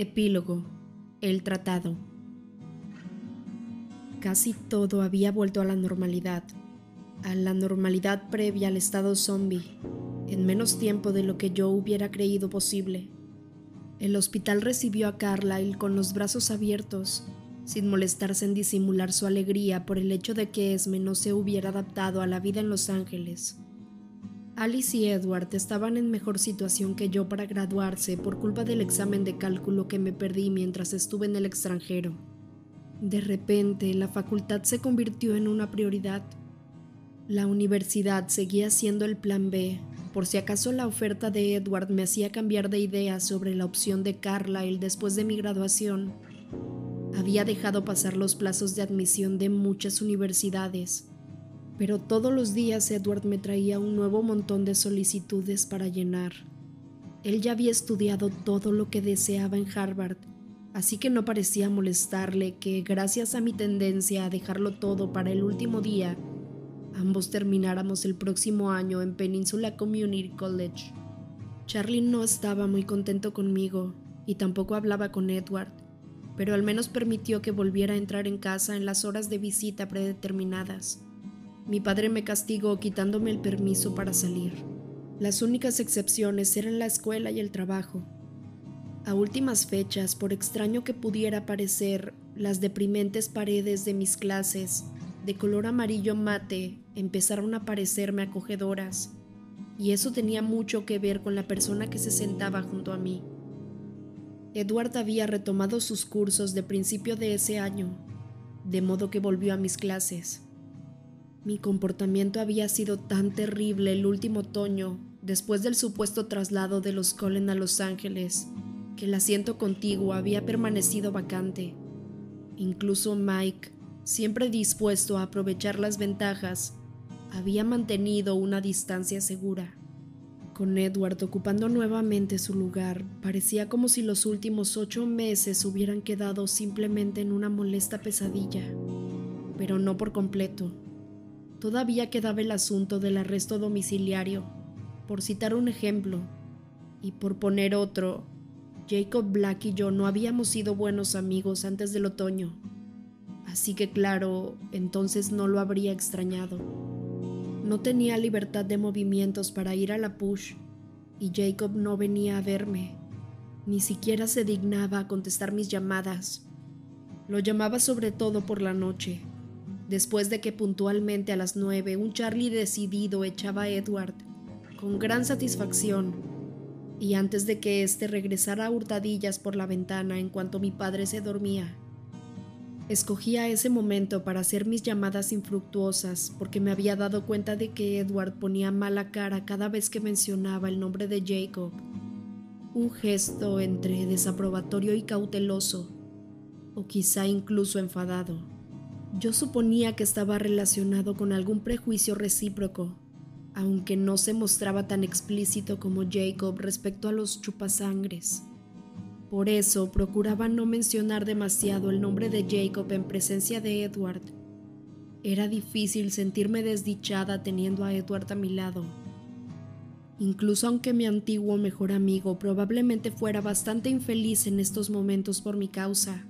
Epílogo. El tratado. Casi todo había vuelto a la normalidad, a la normalidad previa al estado zombie, en menos tiempo de lo que yo hubiera creído posible. El hospital recibió a Carlyle con los brazos abiertos, sin molestarse en disimular su alegría por el hecho de que Esme no se hubiera adaptado a la vida en Los Ángeles. Alice y Edward estaban en mejor situación que yo para graduarse por culpa del examen de cálculo que me perdí mientras estuve en el extranjero. De repente, la facultad se convirtió en una prioridad. La universidad seguía siendo el plan B, por si acaso la oferta de Edward me hacía cambiar de idea sobre la opción de Carlyle después de mi graduación. Había dejado pasar los plazos de admisión de muchas universidades pero todos los días Edward me traía un nuevo montón de solicitudes para llenar. Él ya había estudiado todo lo que deseaba en Harvard, así que no parecía molestarle que, gracias a mi tendencia a dejarlo todo para el último día, ambos termináramos el próximo año en Peninsula Community College. Charlie no estaba muy contento conmigo y tampoco hablaba con Edward, pero al menos permitió que volviera a entrar en casa en las horas de visita predeterminadas. Mi padre me castigó quitándome el permiso para salir. Las únicas excepciones eran la escuela y el trabajo. A últimas fechas, por extraño que pudiera parecer, las deprimentes paredes de mis clases, de color amarillo mate, empezaron a parecerme acogedoras, y eso tenía mucho que ver con la persona que se sentaba junto a mí. Edward había retomado sus cursos de principio de ese año, de modo que volvió a mis clases. Mi comportamiento había sido tan terrible el último otoño, después del supuesto traslado de los Cullen a Los Ángeles, que el asiento contiguo había permanecido vacante. Incluso Mike, siempre dispuesto a aprovechar las ventajas, había mantenido una distancia segura. Con Edward ocupando nuevamente su lugar, parecía como si los últimos ocho meses hubieran quedado simplemente en una molesta pesadilla, pero no por completo. Todavía quedaba el asunto del arresto domiciliario, por citar un ejemplo, y por poner otro, Jacob Black y yo no habíamos sido buenos amigos antes del otoño, así que claro, entonces no lo habría extrañado. No tenía libertad de movimientos para ir a la push, y Jacob no venía a verme, ni siquiera se dignaba a contestar mis llamadas. Lo llamaba sobre todo por la noche después de que puntualmente a las nueve un Charlie decidido echaba a Edward, con gran satisfacción, y antes de que éste regresara a hurtadillas por la ventana en cuanto mi padre se dormía. Escogía ese momento para hacer mis llamadas infructuosas porque me había dado cuenta de que Edward ponía mala cara cada vez que mencionaba el nombre de Jacob, un gesto entre desaprobatorio y cauteloso, o quizá incluso enfadado. Yo suponía que estaba relacionado con algún prejuicio recíproco, aunque no se mostraba tan explícito como Jacob respecto a los chupasangres. Por eso procuraba no mencionar demasiado el nombre de Jacob en presencia de Edward. Era difícil sentirme desdichada teniendo a Edward a mi lado. Incluso aunque mi antiguo mejor amigo probablemente fuera bastante infeliz en estos momentos por mi causa.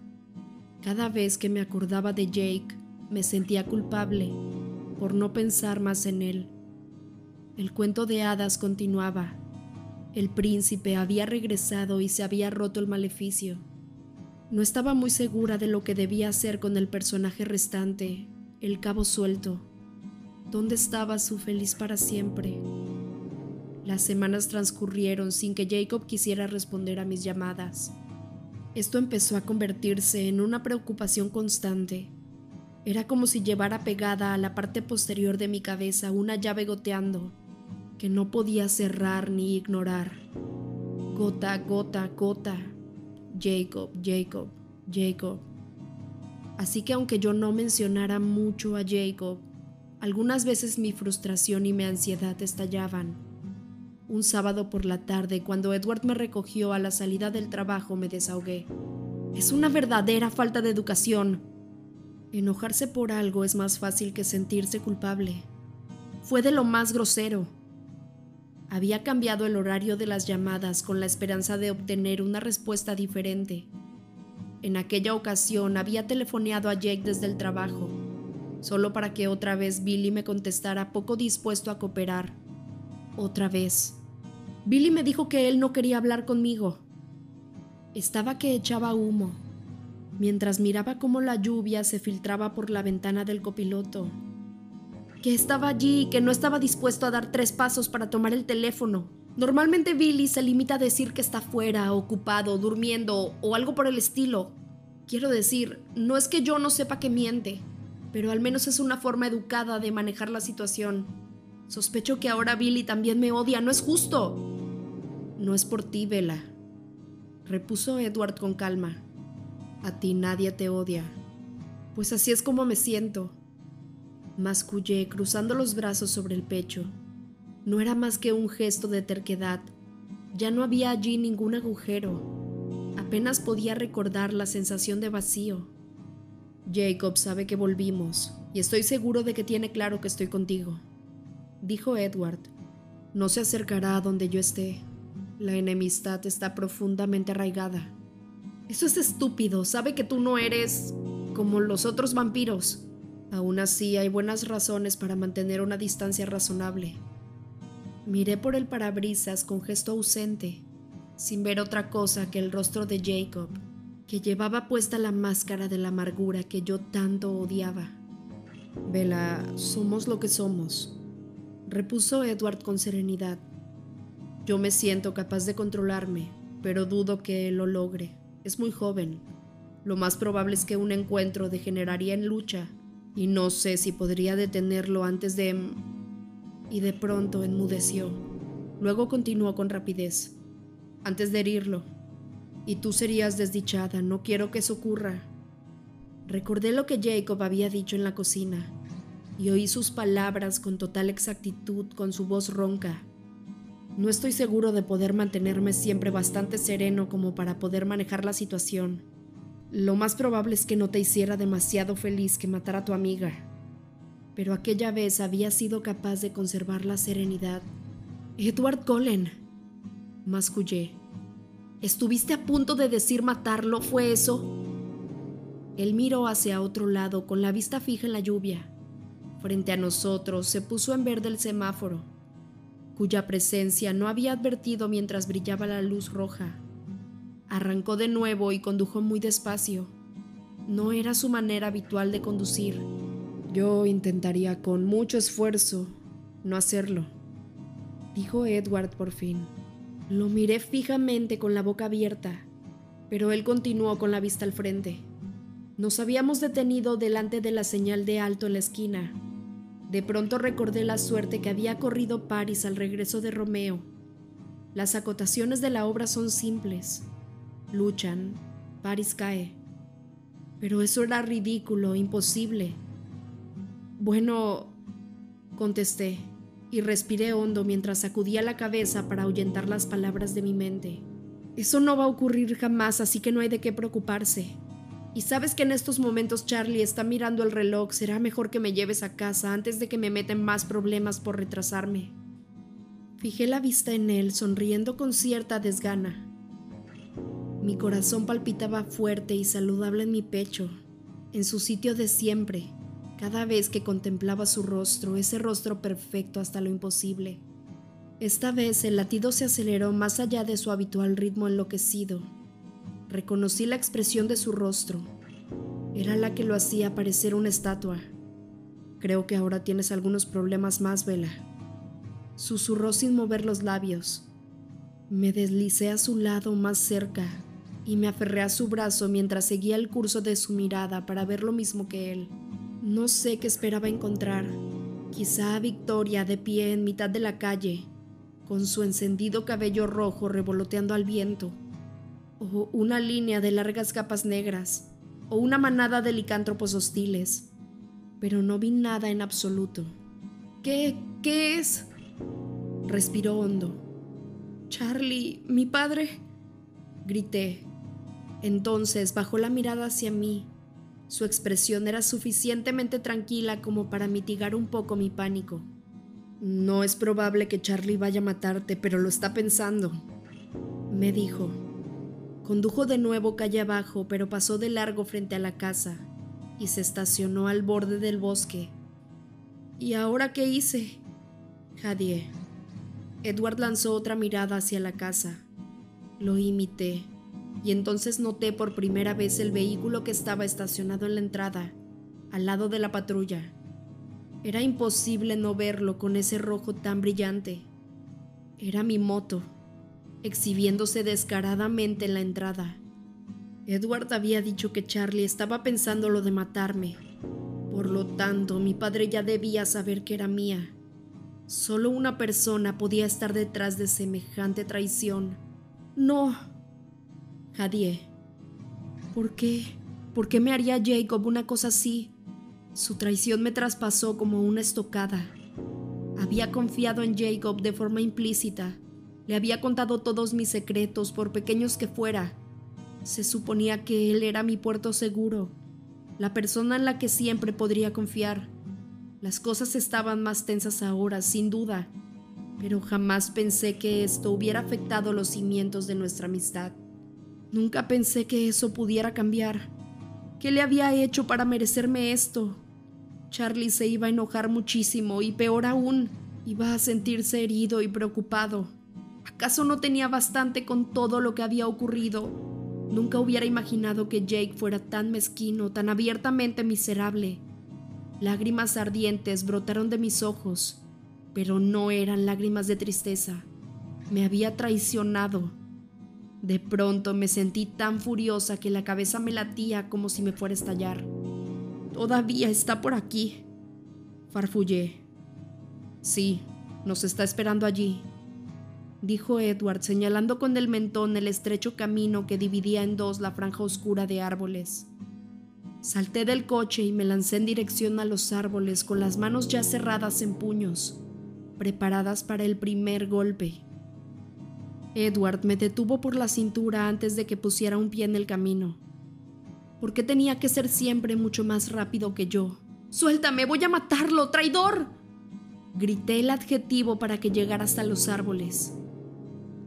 Cada vez que me acordaba de Jake, me sentía culpable por no pensar más en él. El cuento de hadas continuaba. El príncipe había regresado y se había roto el maleficio. No estaba muy segura de lo que debía hacer con el personaje restante, el cabo suelto. ¿Dónde estaba su feliz para siempre? Las semanas transcurrieron sin que Jacob quisiera responder a mis llamadas. Esto empezó a convertirse en una preocupación constante. Era como si llevara pegada a la parte posterior de mi cabeza una llave goteando, que no podía cerrar ni ignorar. Gota, gota, gota. Jacob, Jacob, Jacob. Así que aunque yo no mencionara mucho a Jacob, algunas veces mi frustración y mi ansiedad estallaban un sábado por la tarde, cuando Edward me recogió a la salida del trabajo, me desahogué. Es una verdadera falta de educación. Enojarse por algo es más fácil que sentirse culpable. Fue de lo más grosero. Había cambiado el horario de las llamadas con la esperanza de obtener una respuesta diferente. En aquella ocasión había telefoneado a Jake desde el trabajo, solo para que otra vez Billy me contestara poco dispuesto a cooperar. Otra vez. Billy me dijo que él no quería hablar conmigo. Estaba que echaba humo, mientras miraba cómo la lluvia se filtraba por la ventana del copiloto que estaba allí y que no estaba dispuesto a dar tres pasos para tomar el teléfono. Normalmente Billy se limita a decir que está fuera, ocupado, durmiendo o algo por el estilo. Quiero decir, no es que yo no sepa que miente, pero al menos es una forma educada de manejar la situación. Sospecho que ahora Billy también me odia, no es justo. No es por ti, Vela, repuso Edward con calma. A ti nadie te odia. Pues así es como me siento mascullé cruzando los brazos sobre el pecho. No era más que un gesto de terquedad. Ya no había allí ningún agujero. Apenas podía recordar la sensación de vacío. Jacob sabe que volvimos, y estoy seguro de que tiene claro que estoy contigo, dijo Edward. No se acercará a donde yo esté. La enemistad está profundamente arraigada. Eso es estúpido. Sabe que tú no eres como los otros vampiros. Aún así, hay buenas razones para mantener una distancia razonable. Miré por el parabrisas con gesto ausente, sin ver otra cosa que el rostro de Jacob, que llevaba puesta la máscara de la amargura que yo tanto odiaba. Vela, somos lo que somos, repuso Edward con serenidad. Yo me siento capaz de controlarme, pero dudo que lo logre. Es muy joven. Lo más probable es que un encuentro degeneraría en lucha y no sé si podría detenerlo antes de... Y de pronto enmudeció. Luego continuó con rapidez. Antes de herirlo. Y tú serías desdichada, no quiero que eso ocurra. Recordé lo que Jacob había dicho en la cocina y oí sus palabras con total exactitud con su voz ronca. No estoy seguro de poder mantenerme siempre bastante sereno como para poder manejar la situación lo más probable es que no te hiciera demasiado feliz que matara a tu amiga, pero aquella vez había sido capaz de conservar la serenidad. Edward Cullen, mascullé. ¿Estuviste a punto de decir matarlo? ¿Fue eso? Él miró hacia otro lado con la vista fija en la lluvia. Frente a nosotros se puso en verde el semáforo, cuya presencia no había advertido mientras brillaba la luz roja. Arrancó de nuevo y condujo muy despacio. No era su manera habitual de conducir. Yo intentaría con mucho esfuerzo no hacerlo, dijo Edward por fin. Lo miré fijamente con la boca abierta, pero él continuó con la vista al frente. Nos habíamos detenido delante de la señal de alto en la esquina. De pronto recordé la suerte que había corrido Paris al regreso de Romeo. Las acotaciones de la obra son simples. Luchan. Paris cae. Pero eso era ridículo, imposible. Bueno, contesté, y respiré hondo mientras sacudía la cabeza para ahuyentar las palabras de mi mente. Eso no va a ocurrir jamás, así que no hay de qué preocuparse. Y sabes que en estos momentos Charlie está mirando el reloj, será mejor que me lleves a casa antes de que me metan más problemas por retrasarme. Fijé la vista en él, sonriendo con cierta desgana. Mi corazón palpitaba fuerte y saludable en mi pecho, en su sitio de siempre, cada vez que contemplaba su rostro, ese rostro perfecto hasta lo imposible. Esta vez el latido se aceleró más allá de su habitual ritmo enloquecido. Reconocí la expresión de su rostro. Era la que lo hacía parecer una estatua. Creo que ahora tienes algunos problemas más, Vela. Susurró sin mover los labios. Me deslicé a su lado más cerca, y me aferré a su brazo mientras seguía el curso de su mirada para ver lo mismo que él. No sé qué esperaba encontrar. Quizá a Victoria de pie en mitad de la calle, con su encendido cabello rojo revoloteando al viento, o una línea de largas capas negras, o una manada de licántropos hostiles. Pero no vi nada en absoluto. ¿Qué? ¿Qué es? Respiró hondo. Charlie, mi padre. Grité, entonces bajó la mirada hacia mí. Su expresión era suficientemente tranquila como para mitigar un poco mi pánico. No es probable que Charlie vaya a matarte, pero lo está pensando, me dijo. Condujo de nuevo calle abajo, pero pasó de largo frente a la casa y se estacionó al borde del bosque. ¿Y ahora qué hice? Jadié. Edward lanzó otra mirada hacia la casa. Lo imité, y entonces noté por primera vez el vehículo que estaba estacionado en la entrada, al lado de la patrulla. Era imposible no verlo con ese rojo tan brillante. Era mi moto, exhibiéndose descaradamente en la entrada. Edward había dicho que Charlie estaba pensando lo de matarme. Por lo tanto, mi padre ya debía saber que era mía. Solo una persona podía estar detrás de semejante traición. No. Jadie. ¿Por qué? ¿Por qué me haría Jacob una cosa así? Su traición me traspasó como una estocada. Había confiado en Jacob de forma implícita. Le había contado todos mis secretos, por pequeños que fuera. Se suponía que él era mi puerto seguro, la persona en la que siempre podría confiar. Las cosas estaban más tensas ahora, sin duda, pero jamás pensé que esto hubiera afectado los cimientos de nuestra amistad. Nunca pensé que eso pudiera cambiar. ¿Qué le había hecho para merecerme esto? Charlie se iba a enojar muchísimo y peor aún, iba a sentirse herido y preocupado. ¿Acaso no tenía bastante con todo lo que había ocurrido? Nunca hubiera imaginado que Jake fuera tan mezquino, tan abiertamente miserable. Lágrimas ardientes brotaron de mis ojos, pero no eran lágrimas de tristeza. Me había traicionado. De pronto me sentí tan furiosa que la cabeza me latía como si me fuera a estallar. Todavía está por aquí. Farfullé. Sí, nos está esperando allí, dijo Edward señalando con el mentón el estrecho camino que dividía en dos la franja oscura de árboles. Salté del coche y me lancé en dirección a los árboles con las manos ya cerradas en puños, preparadas para el primer golpe. Edward me detuvo por la cintura antes de que pusiera un pie en el camino. ¿Por qué tenía que ser siempre mucho más rápido que yo? ¡Suéltame! ¡Voy a matarlo! ¡Traidor! Grité el adjetivo para que llegara hasta los árboles.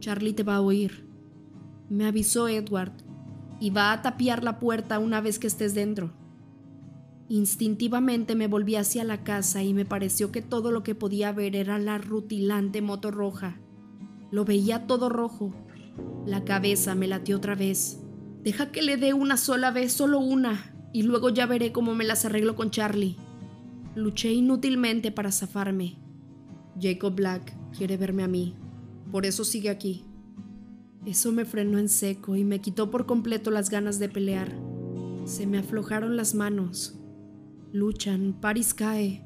Charlie te va a oír, me avisó Edward, y va a tapiar la puerta una vez que estés dentro. Instintivamente me volví hacia la casa y me pareció que todo lo que podía ver era la rutilante moto roja. Lo veía todo rojo. La cabeza me latió otra vez. Deja que le dé una sola vez, solo una, y luego ya veré cómo me las arreglo con Charlie. Luché inútilmente para zafarme. Jacob Black quiere verme a mí, por eso sigue aquí. Eso me frenó en seco y me quitó por completo las ganas de pelear. Se me aflojaron las manos. Luchan, Paris cae.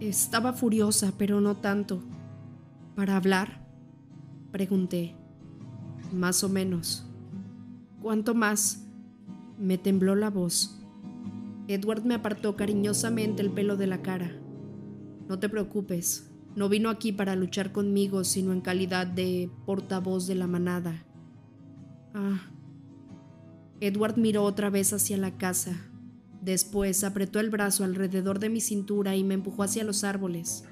Estaba furiosa, pero no tanto. ¿Para hablar? Pregunté. Más o menos. ¿Cuánto más? Me tembló la voz. Edward me apartó cariñosamente el pelo de la cara. No te preocupes, no vino aquí para luchar conmigo, sino en calidad de portavoz de la manada. Ah. Edward miró otra vez hacia la casa. Después apretó el brazo alrededor de mi cintura y me empujó hacia los árboles.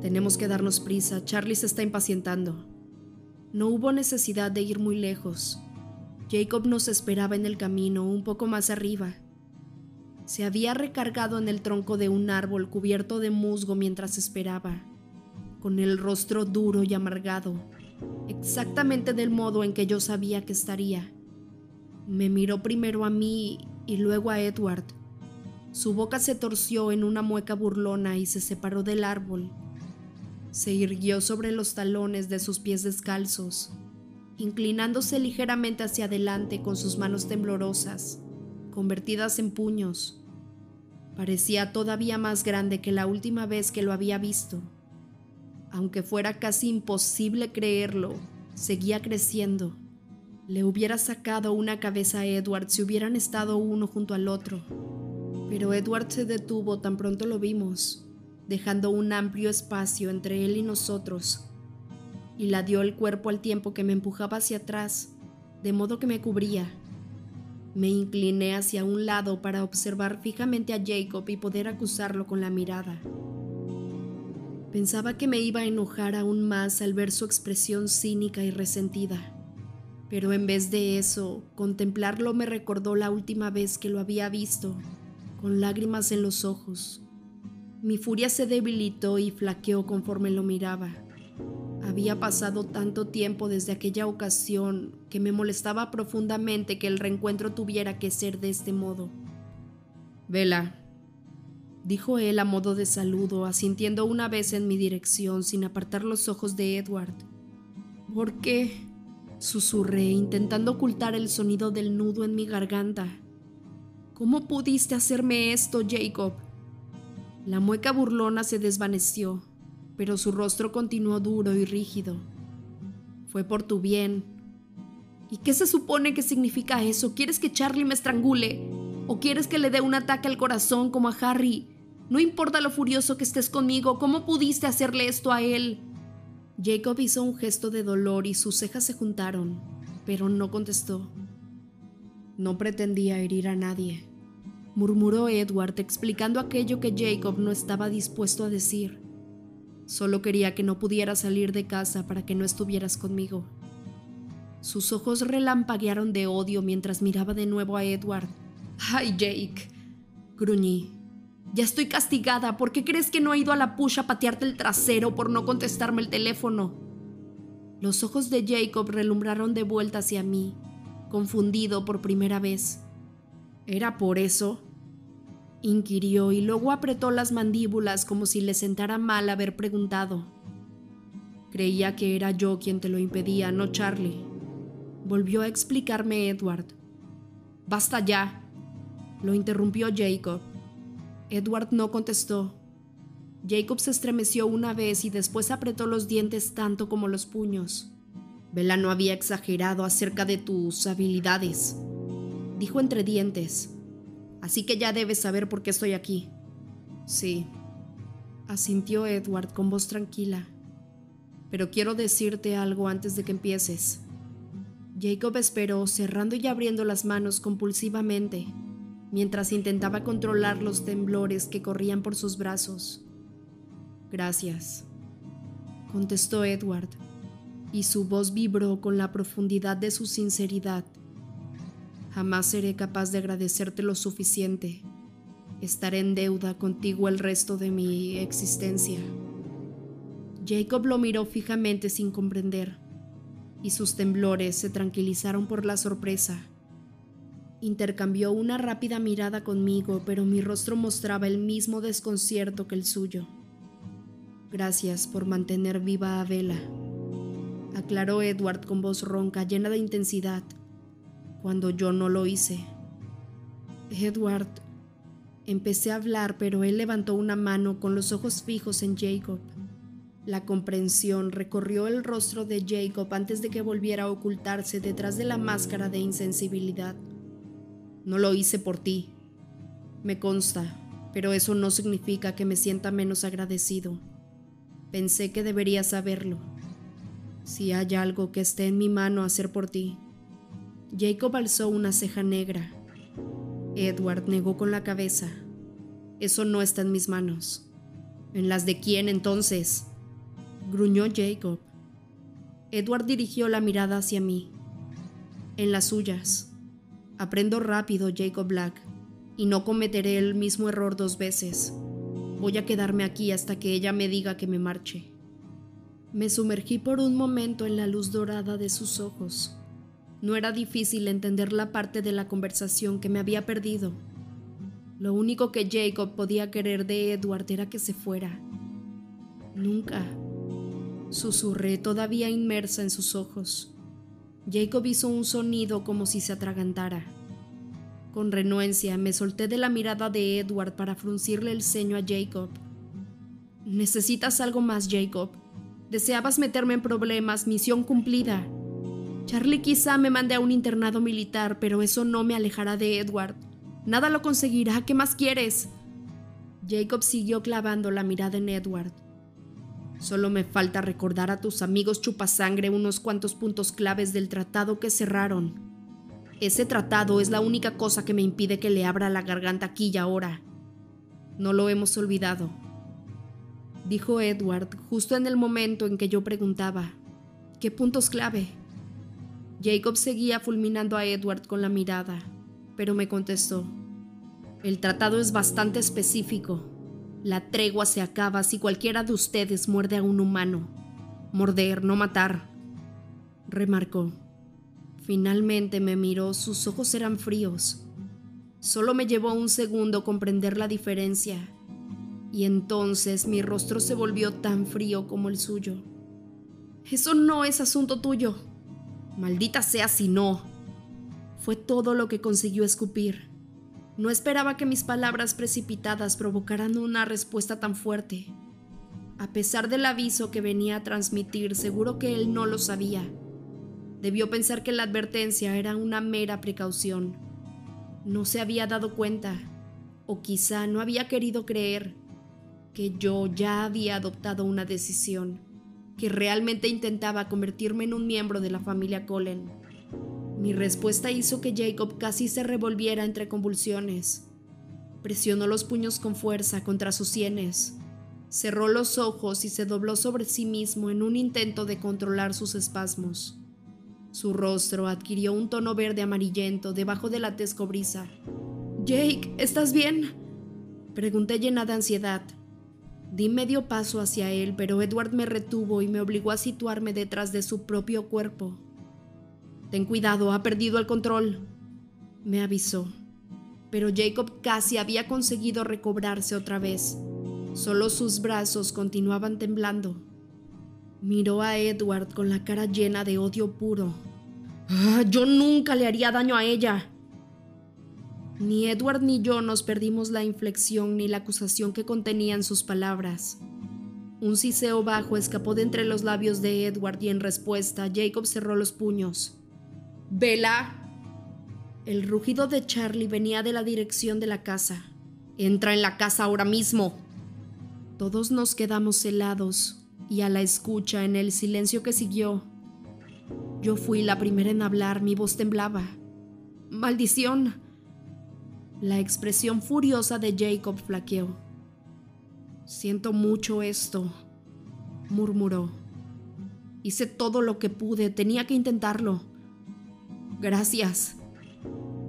Tenemos que darnos prisa, Charlie se está impacientando. No hubo necesidad de ir muy lejos. Jacob nos esperaba en el camino, un poco más arriba. Se había recargado en el tronco de un árbol cubierto de musgo mientras esperaba, con el rostro duro y amargado, exactamente del modo en que yo sabía que estaría. Me miró primero a mí y luego a Edward. Su boca se torció en una mueca burlona y se separó del árbol. Se irguió sobre los talones de sus pies descalzos inclinándose ligeramente hacia adelante con sus manos temblorosas, convertidas en puños. Parecía todavía más grande que la última vez que lo había visto. Aunque fuera casi imposible creerlo, seguía creciendo. Le hubiera sacado una cabeza a Edward si hubieran estado uno junto al otro. Pero Edward se detuvo tan pronto lo vimos, dejando un amplio espacio entre él y nosotros y la dio el cuerpo al tiempo que me empujaba hacia atrás, de modo que me cubría. Me incliné hacia un lado para observar fijamente a Jacob y poder acusarlo con la mirada. Pensaba que me iba a enojar aún más al ver su expresión cínica y resentida. Pero en vez de eso, contemplarlo me recordó la última vez que lo había visto, con lágrimas en los ojos. Mi furia se debilitó y flaqueó conforme lo miraba. Había pasado tanto tiempo desde aquella ocasión que me molestaba profundamente que el reencuentro tuviera que ser de este modo. Vela, dijo él a modo de saludo, asintiendo una vez en mi dirección sin apartar los ojos de Edward. ¿Por qué? susurré, intentando ocultar el sonido del nudo en mi garganta. ¿Cómo pudiste hacerme esto, Jacob? La mueca burlona se desvaneció, pero su rostro continuó duro y rígido. Fue por tu bien. ¿Y qué se supone que significa eso? ¿Quieres que Charlie me estrangule? ¿O quieres que le dé un ataque al corazón como a Harry? No importa lo furioso que estés conmigo, ¿cómo pudiste hacerle esto a él? Jacob hizo un gesto de dolor y sus cejas se juntaron, pero no contestó. No pretendía herir a nadie, murmuró Edward explicando aquello que Jacob no estaba dispuesto a decir. Solo quería que no pudiera salir de casa para que no estuvieras conmigo. Sus ojos relampaguearon de odio mientras miraba de nuevo a Edward. ¡Ay, Jake! gruñí. Ya estoy castigada. ¿Por qué crees que no he ido a la push a patearte el trasero por no contestarme el teléfono? Los ojos de Jacob relumbraron de vuelta hacia mí, confundido por primera vez. ¿Era por eso? inquirió y luego apretó las mandíbulas como si le sentara mal haber preguntado. Creía que era yo quien te lo impedía, no Charlie. Volvió a explicarme Edward. Basta ya, lo interrumpió Jacob. Edward no contestó. Jacob se estremeció una vez y después apretó los dientes tanto como los puños. Bella no había exagerado acerca de tus habilidades, dijo entre dientes. Así que ya debes saber por qué estoy aquí. Sí, asintió Edward con voz tranquila. Pero quiero decirte algo antes de que empieces. Jacob esperó, cerrando y abriendo las manos compulsivamente mientras intentaba controlar los temblores que corrían por sus brazos. Gracias, contestó Edward, y su voz vibró con la profundidad de su sinceridad. Jamás seré capaz de agradecerte lo suficiente. Estaré en deuda contigo el resto de mi existencia. Jacob lo miró fijamente sin comprender, y sus temblores se tranquilizaron por la sorpresa Intercambió una rápida mirada conmigo, pero mi rostro mostraba el mismo desconcierto que el suyo. Gracias por mantener viva a Vela, aclaró Edward con voz ronca, llena de intensidad, cuando yo no lo hice. Edward, empecé a hablar, pero él levantó una mano con los ojos fijos en Jacob. La comprensión recorrió el rostro de Jacob antes de que volviera a ocultarse detrás de la máscara de insensibilidad. No lo hice por ti. Me consta, pero eso no significa que me sienta menos agradecido. Pensé que deberías saberlo. Si hay algo que esté en mi mano hacer por ti. Jacob alzó una ceja negra. Edward negó con la cabeza. Eso no está en mis manos. ¿En las de quién entonces? gruñó Jacob. Edward dirigió la mirada hacia mí. En las suyas. Aprendo rápido, Jacob Black, y no cometeré el mismo error dos veces. Voy a quedarme aquí hasta que ella me diga que me marche. Me sumergí por un momento en la luz dorada de sus ojos. No era difícil entender la parte de la conversación que me había perdido. Lo único que Jacob podía querer de Edward era que se fuera. Nunca. Susurré todavía inmersa en sus ojos. Jacob hizo un sonido como si se atragantara. Con renuencia me solté de la mirada de Edward para fruncirle el ceño a Jacob. Necesitas algo más, Jacob. Deseabas meterme en problemas, misión cumplida. Charlie quizá me mande a un internado militar, pero eso no me alejará de Edward. Nada lo conseguirá. ¿Qué más quieres? Jacob siguió clavando la mirada en Edward. Solo me falta recordar a tus amigos chupasangre unos cuantos puntos claves del tratado que cerraron. Ese tratado es la única cosa que me impide que le abra la garganta aquí y ahora. No lo hemos olvidado. dijo Edward justo en el momento en que yo preguntaba, ¿qué puntos clave? Jacob seguía fulminando a Edward con la mirada, pero me contestó, el tratado es bastante específico. La tregua se acaba si cualquiera de ustedes muerde a un humano. Morder, no matar, remarcó. Finalmente me miró, sus ojos eran fríos. Solo me llevó un segundo comprender la diferencia, y entonces mi rostro se volvió tan frío como el suyo. Eso no es asunto tuyo. Maldita sea si no. Fue todo lo que consiguió escupir. No esperaba que mis palabras precipitadas provocaran una respuesta tan fuerte. A pesar del aviso que venía a transmitir, seguro que él no lo sabía. Debió pensar que la advertencia era una mera precaución. No se había dado cuenta, o quizá no había querido creer, que yo ya había adoptado una decisión, que realmente intentaba convertirme en un miembro de la familia Cullen. Mi respuesta hizo que Jacob casi se revolviera entre convulsiones. Presionó los puños con fuerza contra sus sienes, cerró los ojos y se dobló sobre sí mismo en un intento de controlar sus espasmos. Su rostro adquirió un tono verde amarillento debajo de la tez cobriza. Jake, ¿estás bien? Pregunté llena de ansiedad. Di medio paso hacia él, pero Edward me retuvo y me obligó a situarme detrás de su propio cuerpo. Ten cuidado, ha perdido el control, me avisó. Pero Jacob casi había conseguido recobrarse otra vez. Solo sus brazos continuaban temblando. Miró a Edward con la cara llena de odio puro. Ah, yo nunca le haría daño a ella. Ni Edward ni yo nos perdimos la inflexión ni la acusación que contenían sus palabras. Un siseo bajo escapó de entre los labios de Edward y en respuesta Jacob cerró los puños. Vela. El rugido de Charlie venía de la dirección de la casa. Entra en la casa ahora mismo. Todos nos quedamos helados y a la escucha en el silencio que siguió. Yo fui la primera en hablar, mi voz temblaba. ¡Maldición! La expresión furiosa de Jacob flaqueó. Siento mucho esto, murmuró. Hice todo lo que pude, tenía que intentarlo. Gracias.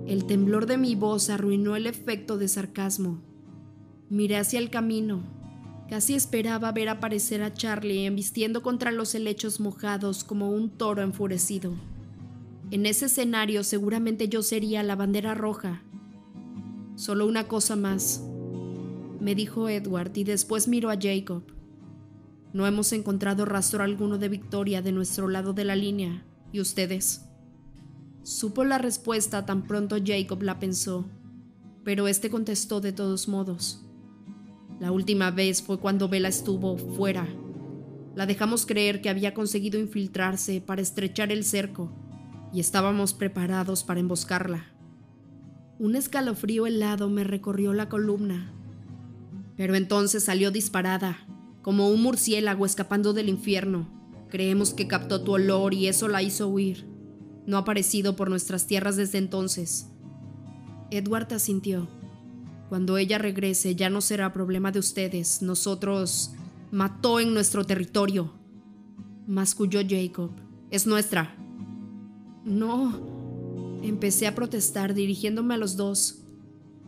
El temblor de mi voz arruinó el efecto de sarcasmo. Miré hacia el camino. Casi esperaba ver aparecer a Charlie embistiendo contra los helechos mojados como un toro enfurecido. En ese escenario seguramente yo sería la bandera roja. Solo una cosa más, me dijo Edward y después miró a Jacob. No hemos encontrado rastro alguno de Victoria de nuestro lado de la línea. ¿Y ustedes? Supo la respuesta tan pronto Jacob la pensó, pero este contestó de todos modos. La última vez fue cuando Bella estuvo fuera. La dejamos creer que había conseguido infiltrarse para estrechar el cerco y estábamos preparados para emboscarla. Un escalofrío helado me recorrió la columna. Pero entonces salió disparada, como un murciélago escapando del infierno. Creemos que captó tu olor y eso la hizo huir. No ha aparecido por nuestras tierras desde entonces. Edward asintió. Cuando ella regrese ya no será problema de ustedes. Nosotros mató en nuestro territorio. Masculló Jacob. Es nuestra. No. Empecé a protestar dirigiéndome a los dos.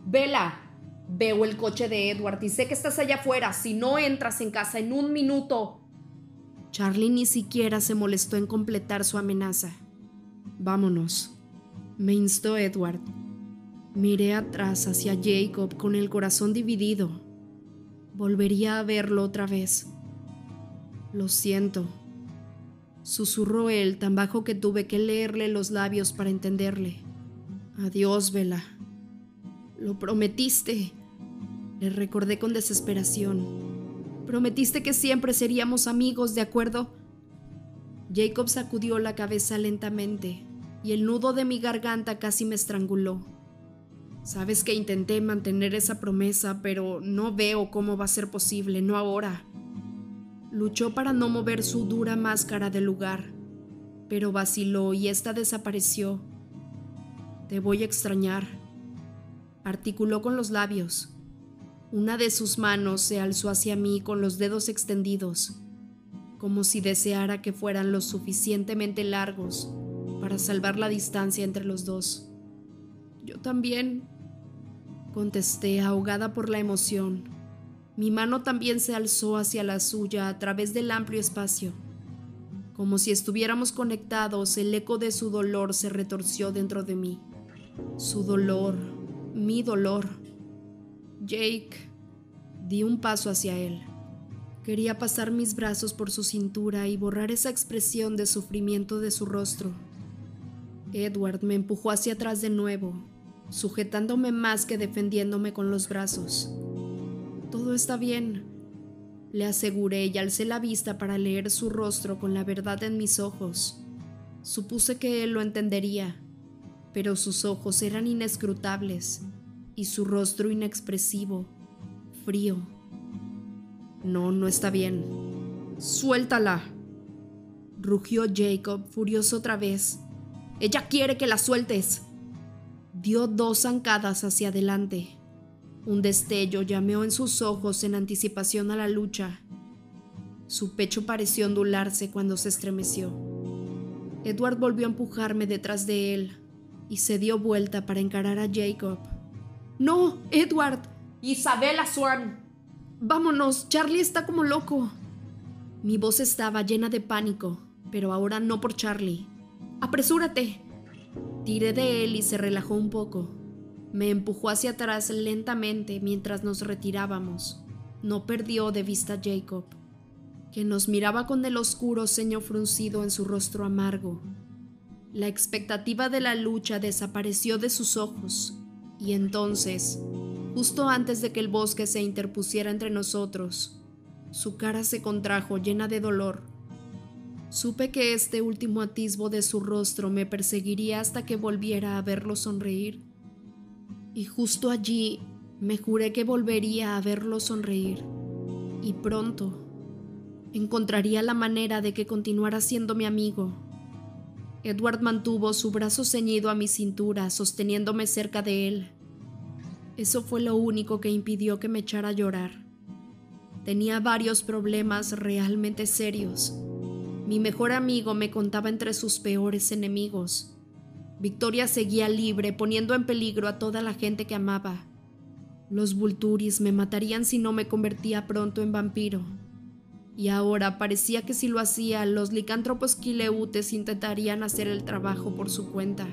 Vela, veo el coche de Edward y sé que estás allá afuera. Si no entras en casa en un minuto. Charlie ni siquiera se molestó en completar su amenaza. Vámonos, me instó Edward. Miré atrás hacia Jacob con el corazón dividido. Volvería a verlo otra vez. Lo siento, susurró él tan bajo que tuve que leerle los labios para entenderle. Adiós, Vela. Lo prometiste, le recordé con desesperación. Prometiste que siempre seríamos amigos, ¿de acuerdo? Jacob sacudió la cabeza lentamente y el nudo de mi garganta casi me estranguló. Sabes que intenté mantener esa promesa, pero no veo cómo va a ser posible, no ahora. Luchó para no mover su dura máscara del lugar, pero vaciló y ésta desapareció. Te voy a extrañar, articuló con los labios. Una de sus manos se alzó hacia mí con los dedos extendidos, como si deseara que fueran lo suficientemente largos para salvar la distancia entre los dos. Yo también, contesté ahogada por la emoción. Mi mano también se alzó hacia la suya a través del amplio espacio. Como si estuviéramos conectados, el eco de su dolor se retorció dentro de mí. Su dolor, mi dolor. Jake. Di un paso hacia él. Quería pasar mis brazos por su cintura y borrar esa expresión de sufrimiento de su rostro. Edward me empujó hacia atrás de nuevo, sujetándome más que defendiéndome con los brazos. Todo está bien, le aseguré y alcé la vista para leer su rostro con la verdad en mis ojos. Supuse que él lo entendería, pero sus ojos eran inescrutables y su rostro inexpresivo, frío. No, no está bien. Suéltala. Rugió Jacob, furioso otra vez. Ella quiere que la sueltes. Dio dos zancadas hacia adelante. Un destello llameó en sus ojos en anticipación a la lucha. Su pecho pareció ondularse cuando se estremeció. Edward volvió a empujarme detrás de él y se dio vuelta para encarar a Jacob. No, Edward. Isabella Swan. Vámonos, Charlie está como loco. Mi voz estaba llena de pánico, pero ahora no por Charlie. Apresúrate. Tiré de él y se relajó un poco. Me empujó hacia atrás lentamente mientras nos retirábamos. No perdió de vista Jacob, que nos miraba con el oscuro ceño fruncido en su rostro amargo. La expectativa de la lucha desapareció de sus ojos, y entonces, justo antes de que el bosque se interpusiera entre nosotros, su cara se contrajo llena de dolor. Supe que este último atisbo de su rostro me perseguiría hasta que volviera a verlo sonreír. Y justo allí me juré que volvería a verlo sonreír. Y pronto encontraría la manera de que continuara siendo mi amigo Edward mantuvo su brazo ceñido a mi cintura, sosteniéndome cerca de él. Eso fue lo único que impidió que me echara a llorar. Tenía varios problemas realmente serios. Mi mejor amigo me contaba entre sus peores enemigos. Victoria seguía libre, poniendo en peligro a toda la gente que amaba. Los Vulturis me matarían si no me convertía pronto en vampiro y ahora parecía que si lo hacía, los licántropos quileutes intentarían hacer el trabajo por su cuenta,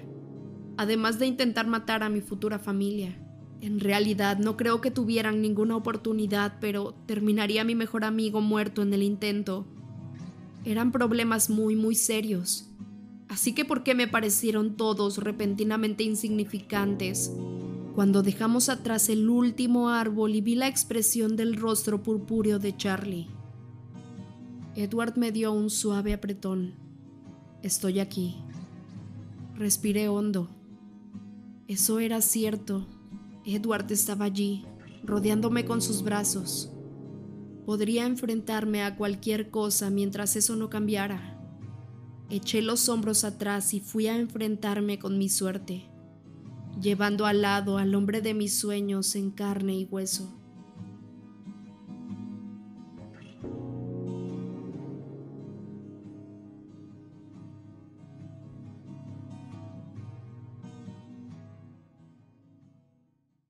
además de intentar matar a mi futura familia. En realidad no creo que tuvieran ninguna oportunidad, pero terminaría mi mejor amigo muerto en el intento. Eran problemas muy, muy serios. Así que ¿por qué me parecieron todos repentinamente insignificantes? Cuando dejamos atrás el último árbol y vi la expresión del rostro purpúreo de Charlie. Edward me dio un suave apretón. Estoy aquí. Respiré hondo. Eso era cierto. Edward estaba allí, rodeándome con sus brazos. Podría enfrentarme a cualquier cosa mientras eso no cambiara. Eché los hombros atrás y fui a enfrentarme con mi suerte, llevando al lado al hombre de mis sueños en carne y hueso.